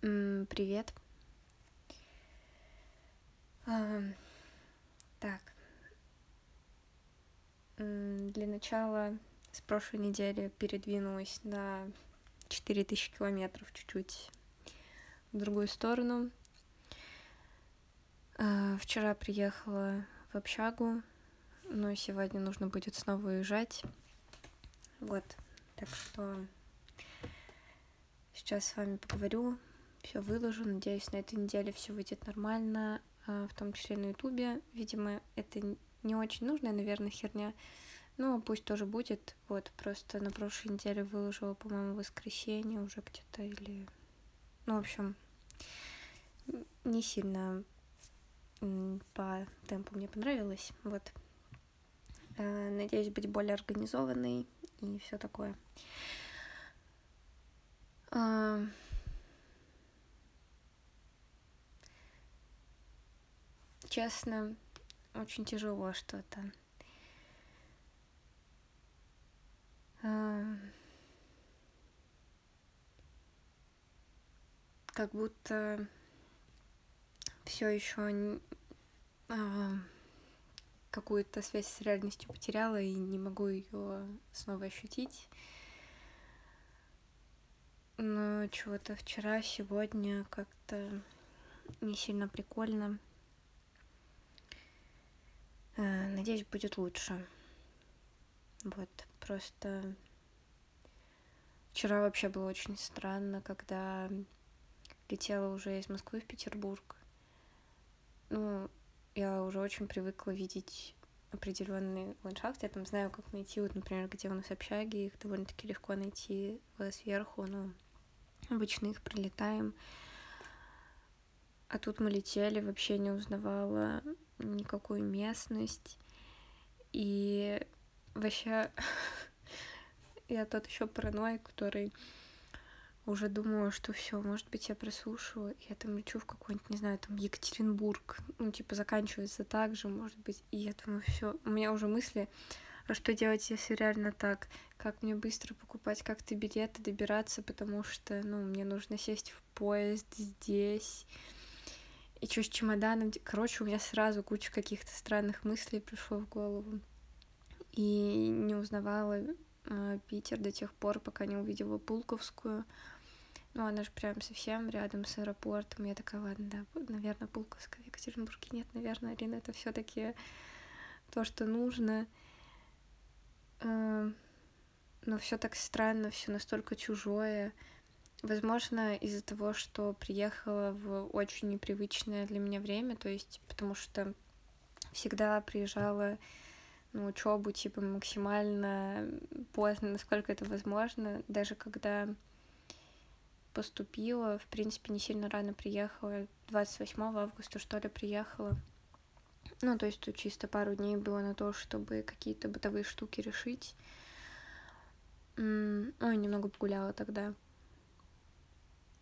Привет. Так, для начала с прошлой недели передвинулась на 4000 километров чуть-чуть в другую сторону. А, Вчера приехала в общагу, но сегодня нужно будет снова уезжать. Вот, так что сейчас с вами поговорю, все выложу. Надеюсь, на этой неделе все выйдет нормально, а, в том числе на Ютубе. Видимо, это не очень нужная, наверное, херня. Ну, пусть тоже будет. Вот, просто на прошлой неделе выложила, по-моему, воскресенье уже где-то или... Ну, в общем, не сильно по темпу мне понравилось. Вот. Э, Надеюсь быть более организованной и все такое. Честно, очень тяжело что-то. Как будто все еще какую-то связь с реальностью потеряла и не могу ее снова ощутить. Но чего-то вчера, сегодня как-то не сильно прикольно. Э, Надеюсь, будет лучше. Вот, просто вчера вообще было очень странно, когда летела уже из Москвы в Петербург. Ну, я уже очень привыкла видеть определенные ландшафты. Я там знаю, как найти, вот, например, где у нас общаги, их довольно-таки легко найти сверху, ну, обычно их прилетаем. А тут мы летели, вообще не узнавала никакую местность. И вообще я тот еще параноик, который уже думала, что все, может быть, я прослушаю, я там лечу в какой-нибудь, не знаю, там Екатеринбург, ну, типа, заканчивается так же, может быть, и я думаю, все, у меня уже мысли, а что делать, если реально так, как мне быстро покупать как-то билеты, добираться, потому что, ну, мне нужно сесть в поезд здесь, и что с чемоданом, короче, у меня сразу куча каких-то странных мыслей пришло в голову, и не узнавала э, Питер до тех пор, пока не увидела Пулковскую. Ну, она же прям совсем рядом с аэропортом. Я такая, ладно, да, наверное, Пулковская в Екатеринбурге. Нет, наверное, Арина, это все таки то, что нужно. Э, Но все так странно, все настолько чужое. Возможно, из-за того, что приехала в очень непривычное для меня время, то есть потому что всегда приезжала на учебу типа максимально поздно, насколько это возможно, даже когда поступила, в принципе, не сильно рано приехала, 28 августа, что ли, приехала. Ну, то есть тут чисто пару дней было на то, чтобы какие-то бытовые штуки решить. Ой, немного погуляла тогда.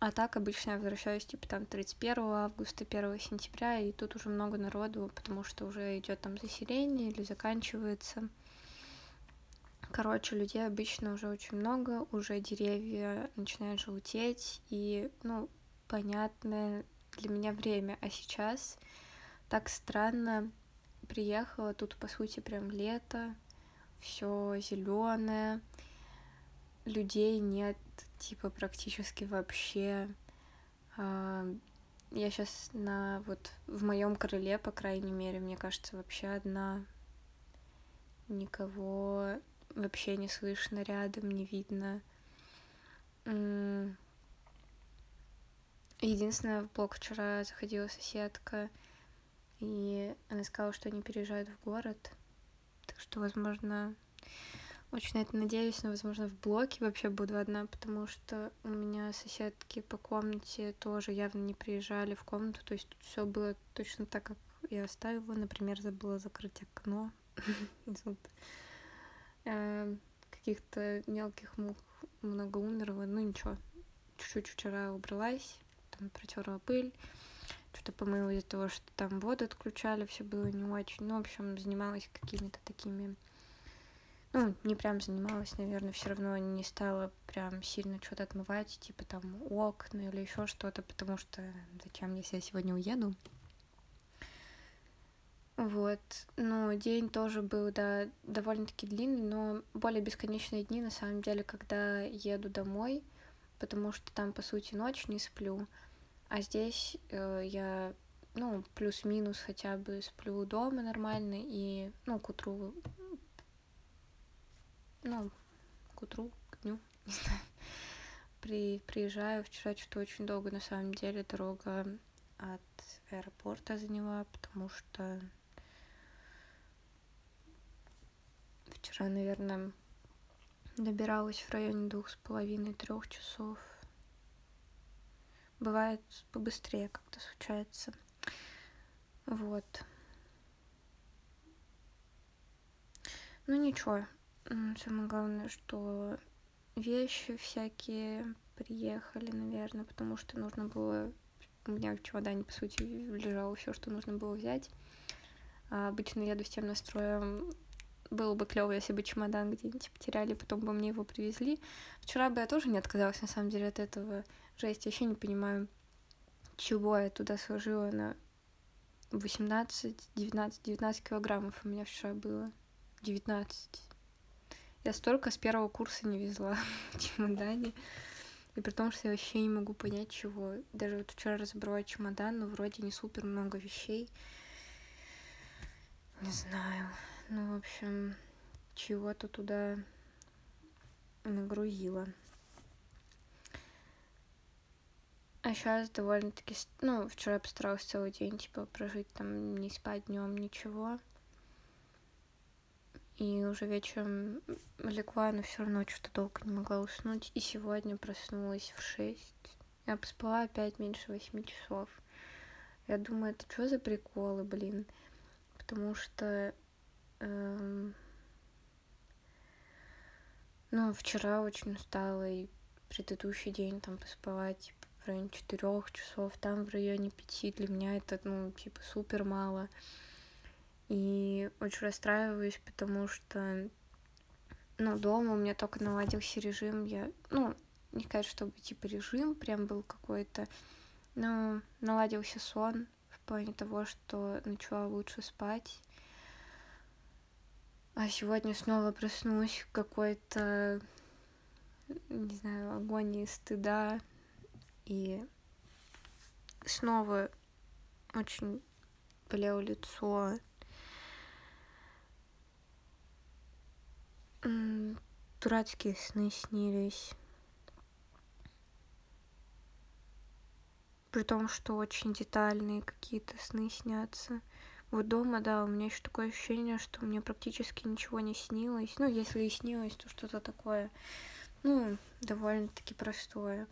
А так обычно я возвращаюсь типа там 31 августа, 1 сентября, и тут уже много народу, потому что уже идет там заселение или заканчивается. Короче, людей обычно уже очень много, уже деревья начинают желтеть, и, ну, понятное для меня время. А сейчас так странно приехала, тут, по сути, прям лето, все зеленое, людей нет, типа, практически вообще. А, Я сейчас на вот в моем крыле, по крайней мере, мне кажется, вообще одна. Никого вообще не слышно рядом, не видно. Единственное, в блог вчера заходила соседка, и она сказала, что они переезжают в город. Так что, возможно, очень на это надеюсь, но, возможно, в блоке вообще буду одна, потому что у меня соседки по комнате тоже явно не приезжали в комнату, то есть все было точно так, как я оставила. Например, забыла закрыть окно. И тут, э, Каких-то мелких мух много умерло, ну ничего. Чуть-чуть вчера убралась, там протерла пыль, что-то помыла из-за того, что там воду отключали, все было не очень. Ну, в общем, занималась какими-то такими ну, не прям занималась, наверное, все равно не стала прям сильно что-то отмывать, типа там окна или еще что-то, потому что зачем, если я сегодня уеду? Вот, ну, день тоже был, да, довольно-таки длинный, но более бесконечные дни, на самом деле, когда еду домой, потому что там, по сути, ночь не сплю, а здесь э, я, ну, плюс-минус хотя бы сплю дома нормально, и, ну, к утру ну, к утру, к дню, не знаю, при, приезжаю. Вчера что-то очень долго, на самом деле, дорога от аэропорта заняла, потому что вчера, наверное, добиралась в районе двух с половиной трех часов. Бывает побыстрее как-то случается. Вот. Ну ничего, Самое главное, что вещи всякие приехали, наверное, потому что нужно было... У меня в чемодане, по сути, лежало все, что нужно было взять. А обычно еду с тем настроем, было бы клево, если бы чемодан где-нибудь потеряли, потом бы мне его привезли. Вчера бы я тоже не отказалась, на самом деле, от этого. Жесть, я вообще не понимаю, чего я туда сложила на 18, 19, 19 килограммов у меня вчера было. 19. Я столько с первого курса не везла в чемодане. И при том, что я вообще не могу понять, чего. Даже вот вчера разобрала чемодан, но вроде не супер много вещей. Не знаю. Ну, в общем, чего-то туда нагрузила. А сейчас довольно-таки... Ну, вчера я постаралась целый день, типа, прожить там, не спать днем, ничего. И уже вечером легла, но все равно что-то долго не могла уснуть. И сегодня проснулась в шесть. Я поспала опять меньше восьми часов. Я думаю, это что за приколы, блин? Потому что... Эм, ну, вчера очень устала, и предыдущий день там поспала, типа, в районе четырех часов, там в районе пяти. Для меня это, ну, типа, супер мало. И очень расстраиваюсь, потому что, ну, дома у меня только наладился режим. Я, ну, не сказать, чтобы, типа, режим прям был какой-то, но наладился сон в плане того, что начала лучше спать. А сегодня снова проснусь какой-то, не знаю, агонии стыда. И снова очень болело лицо. Дурацкие сны снились. При том, что очень детальные какие-то сны снятся. Вот дома, да, у меня еще такое ощущение, что мне практически ничего не снилось. Ну, если и снилось, то что-то такое, ну, довольно-таки простое.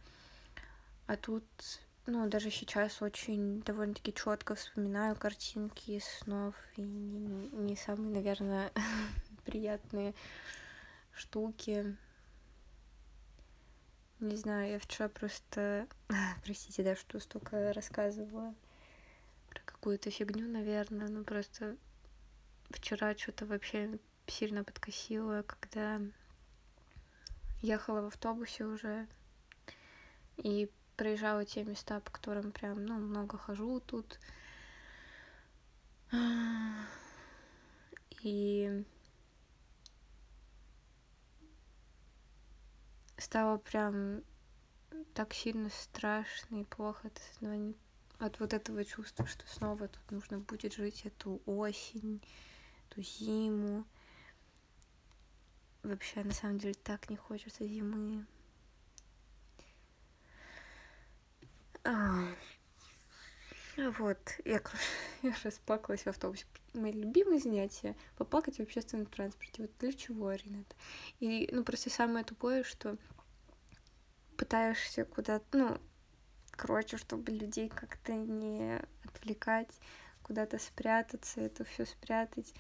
А тут, ну, даже сейчас очень довольно-таки четко вспоминаю картинки снов и не, не самые, наверное, приятные штуки. Не знаю, я вчера просто... Простите, да, что столько рассказывала про какую-то фигню, наверное. Ну, просто вчера что-то вообще сильно подкосило, когда ехала в автобусе уже и проезжала те места, по которым прям, ну, много хожу тут. И стало прям так сильно страшно и плохо от, от вот этого чувства, что снова тут нужно будет жить эту осень, эту зиму. Вообще, на самом деле, так не хочется зимы. А, вот, я, я расплакалась в автобусе. Мои любимые занятия — поплакать в общественном транспорте. Вот для чего, Рената? И, ну, просто самое тупое, что пытаешься куда-то, ну, короче, чтобы людей как-то не отвлекать, куда-то спрятаться, это все спрятать.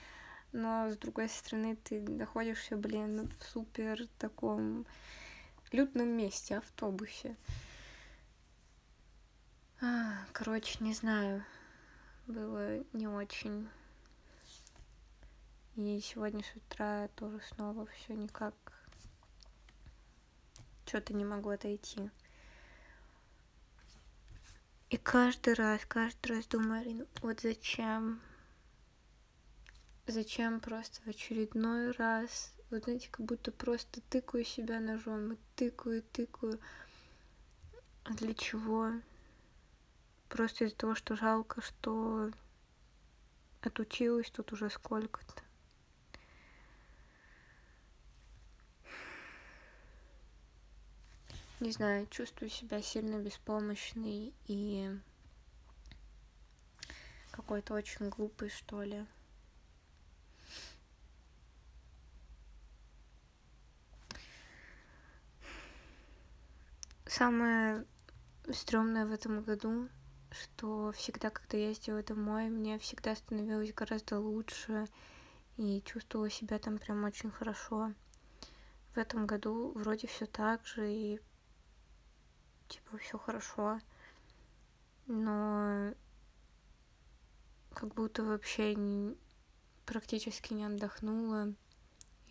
Но с другой стороны, ты находишься, блин, в супер таком людном месте, автобусе. А, короче, не знаю, было не очень. И сегодня с утра тоже снова все никак что-то не могу отойти. И каждый раз, каждый раз думаю, вот зачем? Зачем просто в очередной раз? Вот знаете, как будто просто тыкаю себя ножом, и тыкаю, тыкаю. А для чего? Просто из-за того, что жалко, что отучилась тут уже сколько-то. Не знаю, чувствую себя сильно беспомощной и какой-то очень глупый, что ли. Самое стрёмное в этом году, что всегда, когда я ездила домой, мне всегда становилось гораздо лучше и чувствовала себя там прям очень хорошо. В этом году вроде все так же, и типа все хорошо, но как будто вообще не, практически не отдохнула.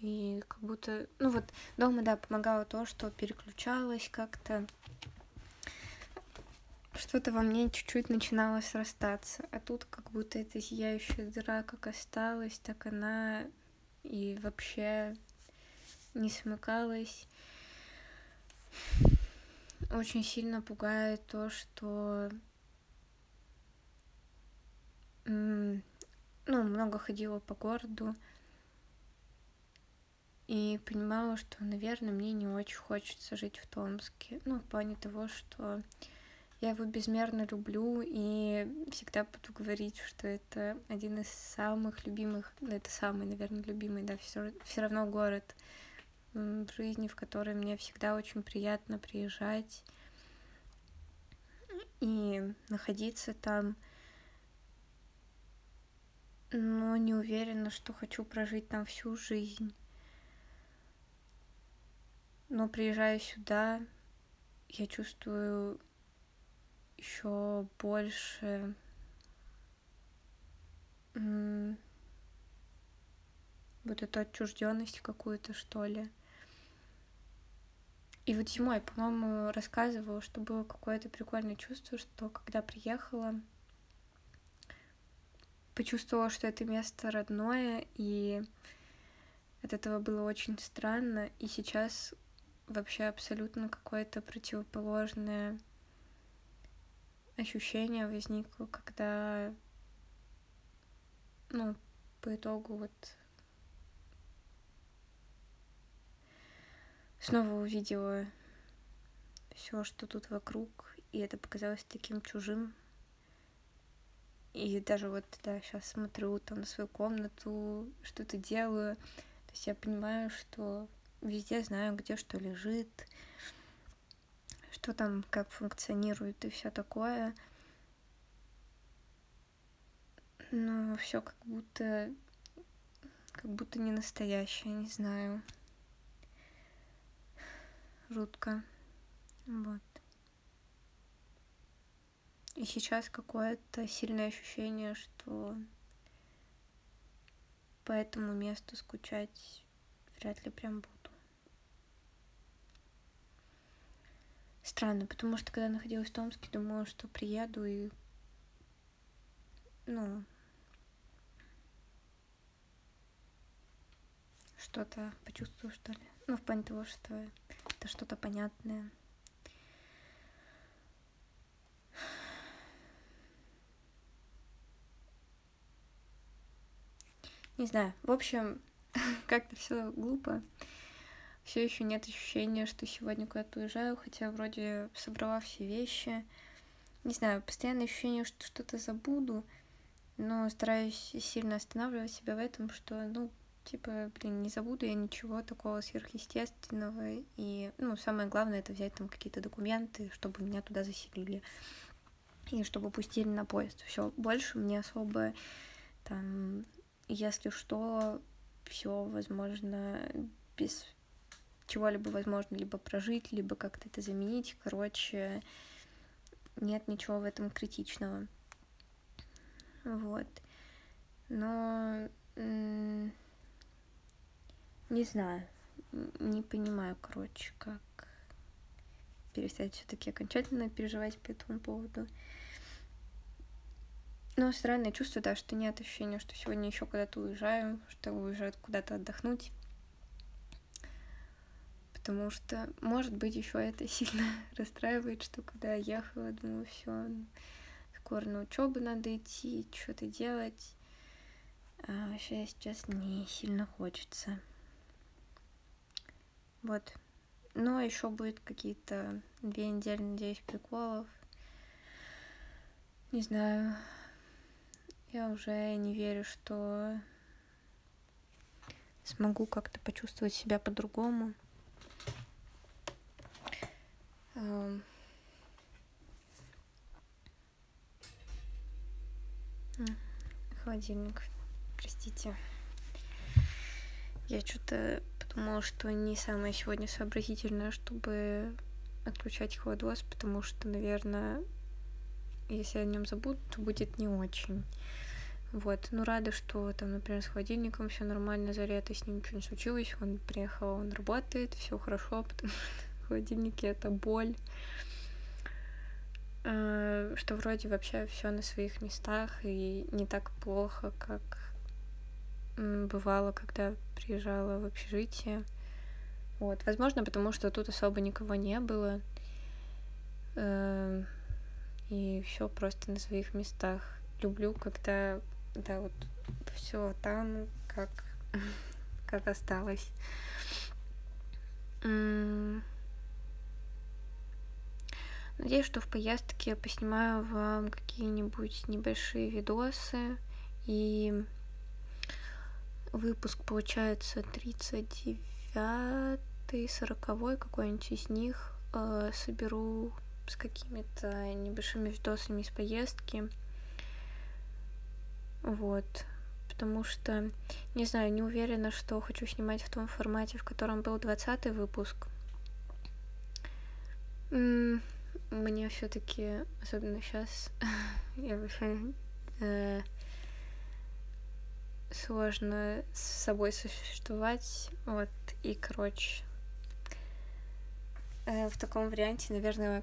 И как будто, ну вот дома, да, помогало то, что переключалась как-то. Что-то во мне чуть-чуть начинало срастаться. А тут как будто эта зияющая дыра как осталась, так она и вообще не смыкалась очень сильно пугает то, что ну, много ходила по городу и понимала, что, наверное, мне не очень хочется жить в Томске. Ну, в плане того, что я его безмерно люблю и всегда буду говорить, что это один из самых любимых, ну, это самый, наверное, любимый, да, все равно город в жизни, в которой мне всегда очень приятно приезжать и находиться там. Но не уверена, что хочу прожить там всю жизнь. Но приезжая сюда, я чувствую еще больше вот эту отчужденность какую-то, что ли. И вот зимой, по-моему, рассказывала, что было какое-то прикольное чувство, что когда приехала, почувствовала, что это место родное, и от этого было очень странно. И сейчас вообще абсолютно какое-то противоположное ощущение возникло, когда, ну, по итогу вот снова увидела все, что тут вокруг, и это показалось таким чужим. И даже вот, да, сейчас смотрю там на свою комнату, что-то делаю. То есть я понимаю, что везде знаю, где что лежит, что там, как функционирует и все такое. Но все как будто как будто не настоящее, не знаю жутко. Вот. И сейчас какое-то сильное ощущение, что по этому месту скучать вряд ли прям буду. Странно, потому что когда находилась в Томске, думала, что приеду и ну, что-то почувствую, что ли. Ну, в плане того, что это что-то понятное. Не знаю. В общем, как-то все глупо. Все еще нет ощущения, что сегодня куда-то уезжаю, хотя вроде собрала все вещи. Не знаю, постоянное ощущение, что что-то забуду, но стараюсь сильно останавливать себя в этом, что, ну, типа, блин, не забуду я ничего такого сверхъестественного. И, ну, самое главное, это взять там какие-то документы, чтобы меня туда заселили. И чтобы пустили на поезд. Все, больше мне особо там, если что, все возможно без чего-либо возможно либо прожить, либо как-то это заменить. Короче, нет ничего в этом критичного. Вот. Но Не знаю, не понимаю, короче, как перестать все-таки окончательно переживать по этому поводу. Но странное чувство, да, что нет ощущения, что сегодня еще куда-то уезжаю, что уезжаю куда-то отдохнуть. Потому что, может быть, еще это сильно расстраивает, что когда я ехала, думаю, все, скоро на учебу надо идти, что-то делать. А вообще сейчас не сильно хочется. Вот. Но еще будет какие-то две недели, надеюсь, приколов. Не знаю. Я уже не верю, что смогу как-то почувствовать себя по-другому. Холодильник, простите. Я что-то подумала, что не самое сегодня сообразительное, чтобы отключать холодос, потому что, наверное, если о нем забуду, то будет не очень. Вот, ну рада, что там, например, с холодильником все нормально за лето, с ним ничего не случилось, он приехал, он работает, все хорошо, потому что в холодильнике это боль. А, что вроде вообще все на своих местах и не так плохо, как бывало, когда приезжала в общежитие. Вот, возможно, потому что тут особо никого не было. Эм, и все просто на своих местах. Люблю, когда да, вот все там, как, как осталось. Надеюсь, что в поездке я поснимаю вам какие-нибудь небольшие видосы и выпуск получается 39 40 какой-нибудь из них э, соберу с какими-то небольшими видосами из поездки. Вот. Потому что, не знаю, не уверена, что хочу снимать в том формате, в котором был 20 выпуск. Мне все-таки, особенно сейчас, я вообще сложно с собой существовать. Вот, и, короче, э, в таком варианте, наверное,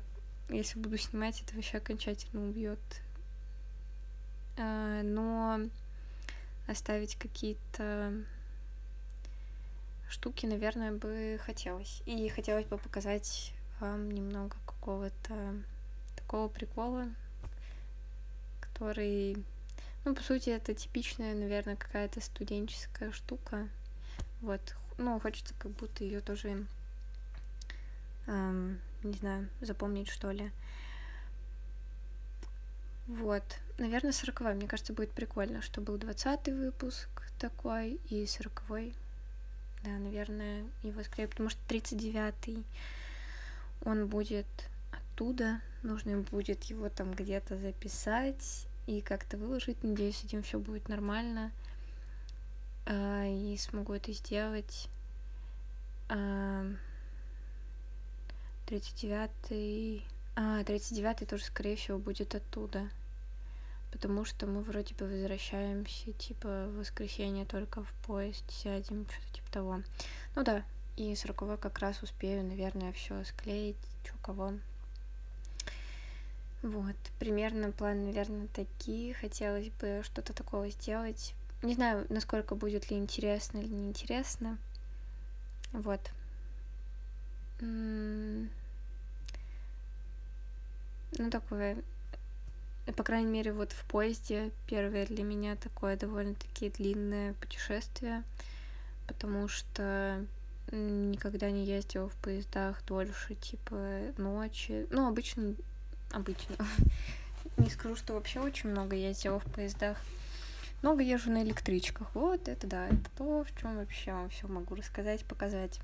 если буду снимать, это вообще окончательно убьет. Э, но оставить какие-то штуки, наверное, бы хотелось. И хотелось бы показать вам немного какого-то такого прикола, который ну, по сути, это типичная, наверное, какая-то студенческая штука. Вот. Ну, хочется как будто ее тоже, эм, не знаю, запомнить, что ли. Вот. Наверное, сороковой. Мне кажется, будет прикольно, что был двадцатый выпуск такой и сороковой. Да, наверное, его скорее, потому что тридцать девятый он будет оттуда. Нужно будет его там где-то записать и как-то выложить. Надеюсь, с этим все будет нормально. А, и смогу это сделать. А, 39-й... А, 39-й тоже, скорее всего, будет оттуда. Потому что мы вроде бы возвращаемся, типа, в воскресенье только в поезд сядем, что-то типа того. Ну да, и 40 как раз успею, наверное, все склеить, что кого. Вот, примерно план, наверное, такие. Хотелось бы что-то такого сделать. Не знаю, насколько будет ли интересно или неинтересно. Вот. Ну, такое, по крайней мере, вот в поезде первое для меня такое довольно-таки длинное путешествие, потому что никогда не ездила в поездах дольше, типа, ночи. Ну, обычно обычно. Не скажу, что вообще очень много ездила в поездах. Много езжу на электричках. Вот это да, это то, в чем вообще вам все могу рассказать, показать.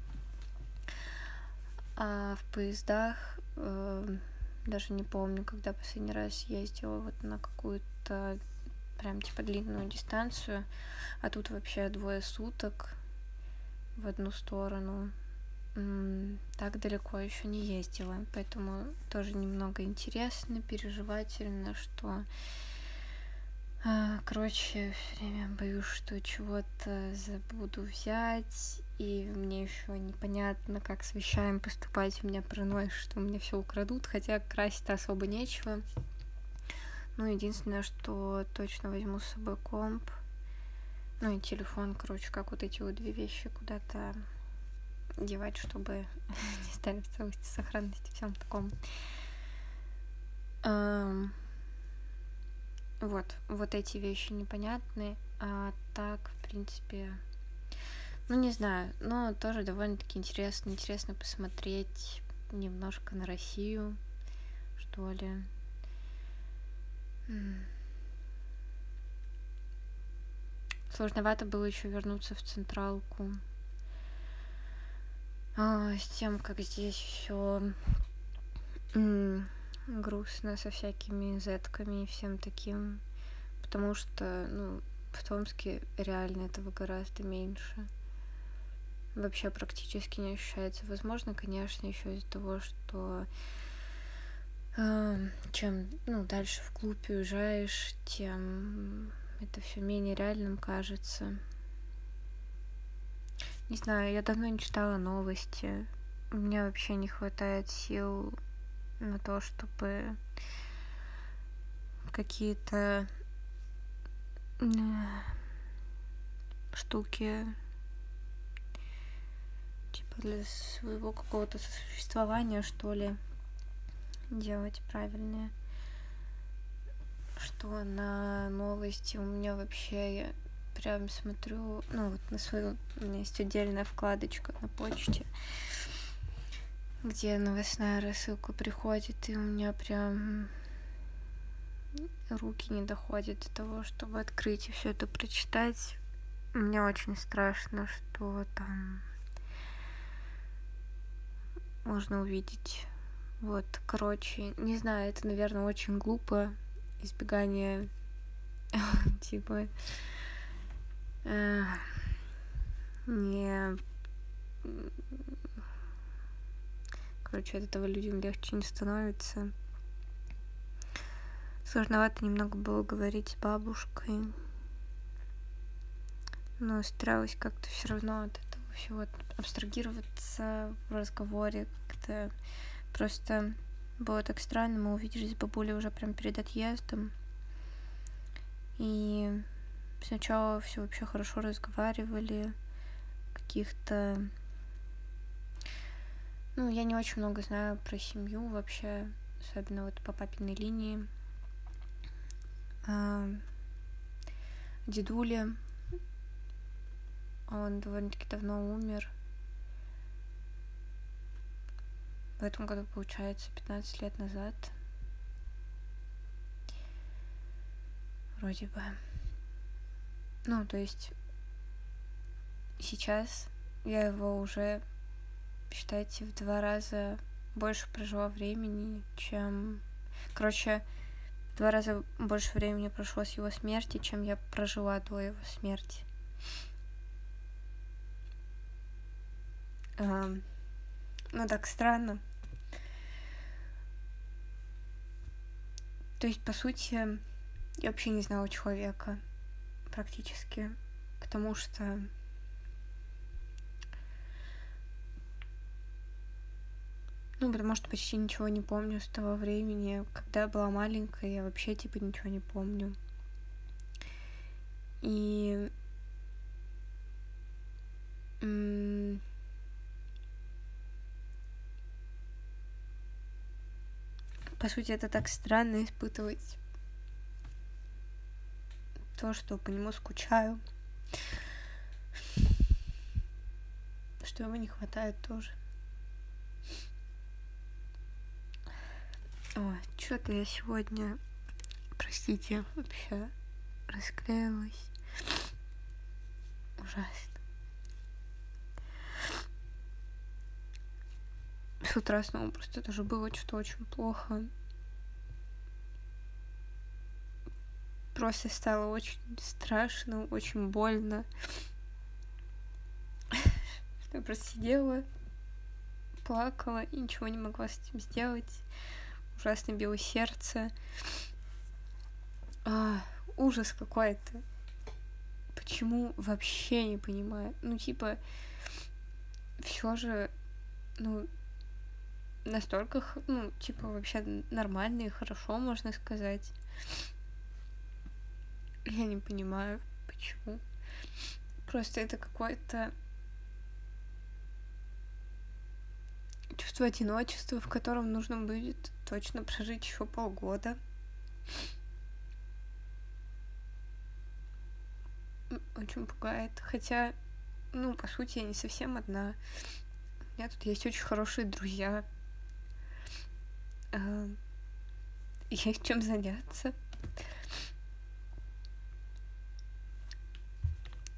А в поездах э, даже не помню, когда последний раз ездила вот на какую-то прям типа длинную дистанцию, а тут вообще двое суток в одну сторону так далеко еще не ездила, поэтому тоже немного интересно, переживательно, что А, короче, все время боюсь, что чего-то забуду взять, и мне еще непонятно, как с вещами поступать. У меня паранойя, что у меня все украдут, хотя красить особо нечего. Ну, единственное, что точно возьму с собой комп. Ну и телефон, короче, как вот эти вот две вещи куда-то девать, чтобы не стали в целости, сохранности, всем таком. Um, вот, вот эти вещи непонятны, а так, в принципе, ну, не знаю, но тоже довольно-таки интересно, интересно посмотреть немножко на Россию, что ли. Сложновато было еще вернуться в централку. А, с тем, как здесь все грустно со всякими зетками и всем таким, потому что, ну, в Томске реально этого гораздо меньше. Вообще практически не ощущается. Возможно, конечно, еще из-за того, что э, чем ну, дальше в клуб уезжаешь, тем это все менее реальным кажется. Не знаю, я давно не читала новости. Меня вообще не хватает сил на то, чтобы какие-то штуки типа для своего какого-то существования, что ли, делать правильные. Что на новости у меня вообще прям смотрю, ну вот на свою, у меня есть отдельная вкладочка на почте, где новостная рассылка приходит, и у меня прям руки не доходят до того, чтобы открыть и все это прочитать. Мне очень страшно, что там можно увидеть. Вот, короче, не знаю, это, наверное, очень глупо. Избегание, типа, не Короче, от этого людям легче не становится. Сложновато немного было говорить с бабушкой. Но старалась как-то все равно от этого всего абстрагироваться в разговоре. Как-то просто было так странно. Мы увиделись с бабулей уже прям перед отъездом. И сначала все вообще хорошо разговаривали. Каких-то ну, я не очень много знаю про семью вообще, особенно вот по папиной линии. Дедуля, он довольно-таки давно умер. В этом году, получается, 15 лет назад. Вроде бы. Ну, то есть сейчас я его уже считайте, в два раза больше прожила времени, чем... Короче, в два раза больше времени прошло с его смерти, чем я прожила до его смерти. А, ну, так странно. То есть, по сути, я вообще не знала человека практически, потому что Ну, потому что почти ничего не помню с того времени. Когда я была маленькая, я вообще, типа, ничего не помню. И... По сути, это так странно испытывать то, что по нему скучаю. Что его не хватает тоже. Ой, что-то я сегодня, простите, вообще расклеилась. Ужасно. С утра снова просто тоже было что-то очень плохо. Просто стало очень страшно, очень больно. Я просто сидела, плакала и ничего не могла с этим сделать ужасно било сердце. А, ужас какой-то. Почему вообще не понимаю? Ну, типа, все же, ну, настолько, ну, типа, вообще нормально и хорошо, можно сказать. Я не понимаю, почему. Просто это какое-то чувство одиночества, в котором нужно будет точно прожить еще полгода. Очень пугает. Хотя, ну, по сути, я не совсем одна. У меня тут есть очень хорошие друзья. А, есть чем заняться.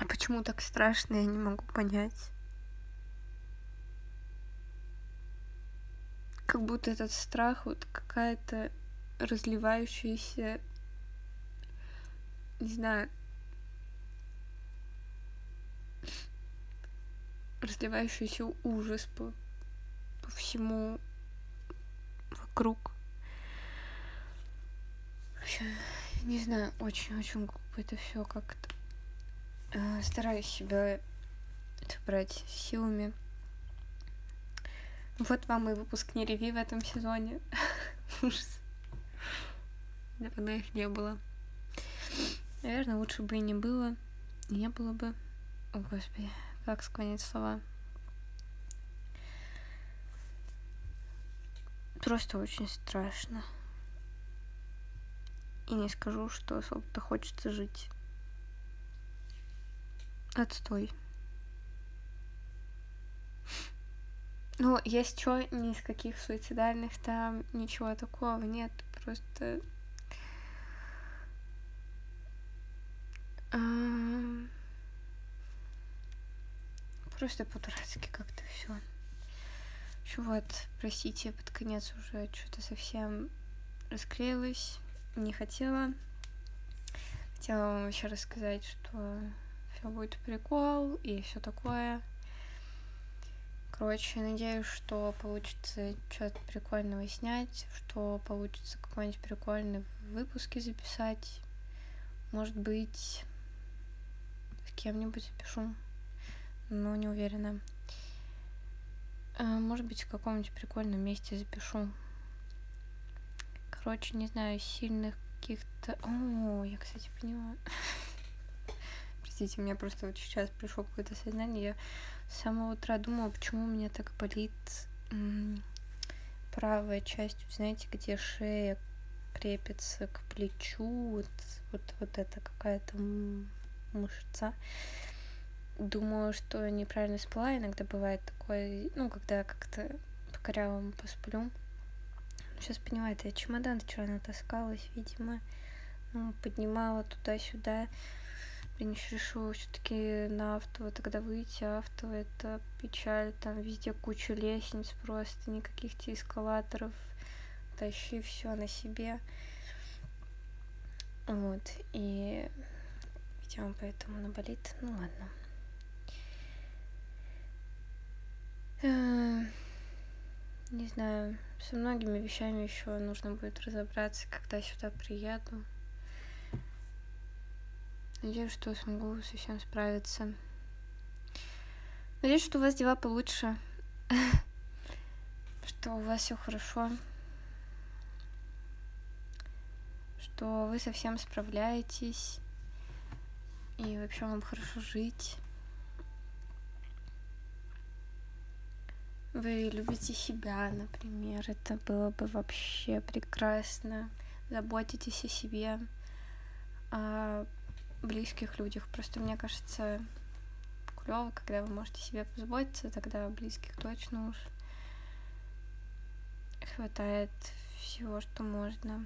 А почему так страшно, я не могу понять. Как будто этот страх вот какая-то разливающаяся, не знаю, разливающийся ужас по, по всему вокруг. Вообще, не знаю, очень-очень глупо это все как-то. Э, стараюсь себя собрать силами. Вот вам и выпуск не реви в этом сезоне. Ужас. Давно их не было. Наверное, лучше бы и не было. Не было бы. О, Господи, как склонить слова. Просто очень страшно. И не скажу, что особо-то хочется жить. Отстой. Ну, есть что, ни из каких суицидальных там, ничего такого нет. Просто... Просто по-дурацки как-то все. Вот, простите, под конец уже что-то совсем расклеилась, не хотела. Хотела вам еще рассказать, что все будет прикол и все такое. Короче, надеюсь, что получится что-то прикольного снять, что получится какой-нибудь прикольный выпуски записать. Может быть, с кем-нибудь запишу, но не уверена. А, может быть, в каком-нибудь прикольном месте запишу. Короче, не знаю, сильных каких-то... О, я, кстати, поняла. Простите, у меня просто вот сейчас пришло какое-то сознание. Я с самого утра думала, почему у меня так болит правая часть, знаете, где шея крепится к плечу, вот, вот, вот это какая-то мышца. Думаю, что неправильно спала. Иногда бывает такое, ну, когда как-то по корявому посплю. Сейчас понимаю, это я чемодан вчера натаскалась, видимо. Ну, поднимала туда-сюда. Блин, еще решила все-таки на авто тогда выйти. Авто это печаль. Там везде куча лестниц просто, никаких тебе эскалаторов. Тащи все на себе. Вот. И видимо, поэтому наболит. Ну ладно. Э, не знаю, со многими вещами еще нужно будет разобраться, когда сюда приеду. Надеюсь, что смогу совсем справиться. Надеюсь, что у вас дела получше. Что у вас все хорошо. Что вы совсем справляетесь. И вообще вам хорошо жить. Вы любите себя, например, это было бы вообще прекрасно. Заботитесь о себе, о близких людях. Просто мне кажется, клево, когда вы можете себе позаботиться, тогда близких точно уж хватает всего, что можно.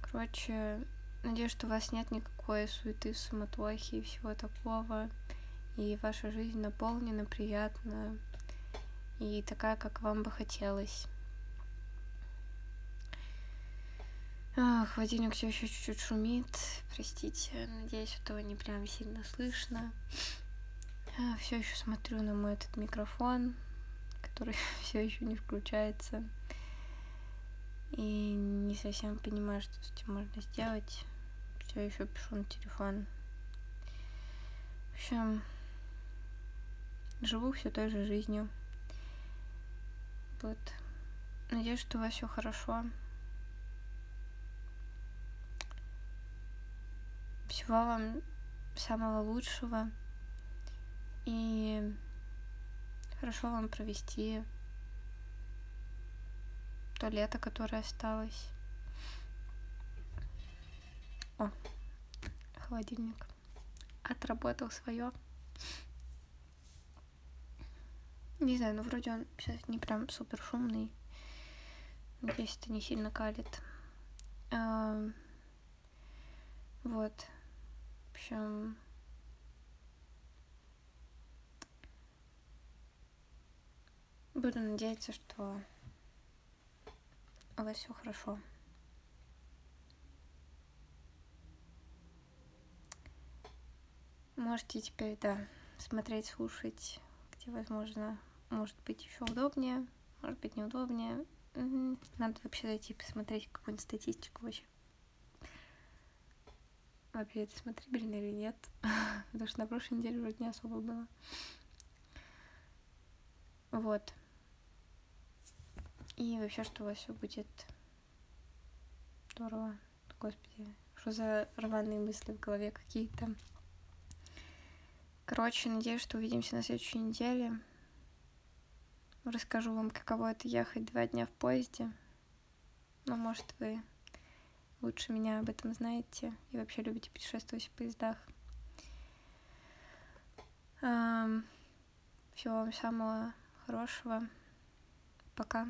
Короче, надеюсь, что у вас нет никакой суеты, суматохи и всего такого и ваша жизнь наполнена приятно и такая, как вам бы хотелось. А, холодильник все еще чуть-чуть шумит. Простите, надеюсь, этого не прям сильно слышно. Все еще смотрю на мой этот микрофон, который все еще не включается. И не совсем понимаю, что с этим можно сделать. Все еще пишу на телефон. В общем, живу все той же жизнью. Вот. Надеюсь, что у вас все хорошо. Всего вам самого лучшего. И хорошо вам провести то лето, которое осталось. О, холодильник отработал свое. Не знаю, ну вроде он сейчас не прям супер шумный. Надеюсь, это не сильно калит. А, вот. Общем, буду надеяться, что у вас все хорошо. Можете теперь, да, смотреть, слушать, где, возможно, может быть еще удобнее, может быть неудобнее. Надо вообще зайти посмотреть какую-нибудь статистику вообще. Это смотрибельно или нет. Потому что на прошлой неделе вроде не особо было. Вот. И вообще, что у вас все будет здорово. Господи, что за рваные мысли в голове какие-то. Короче, надеюсь, что увидимся на следующей неделе. Расскажу вам, каково это ехать два дня в поезде. Но, может, вы лучше меня об этом знаете и вообще любите путешествовать в поездах. Всего вам самого хорошего. Пока.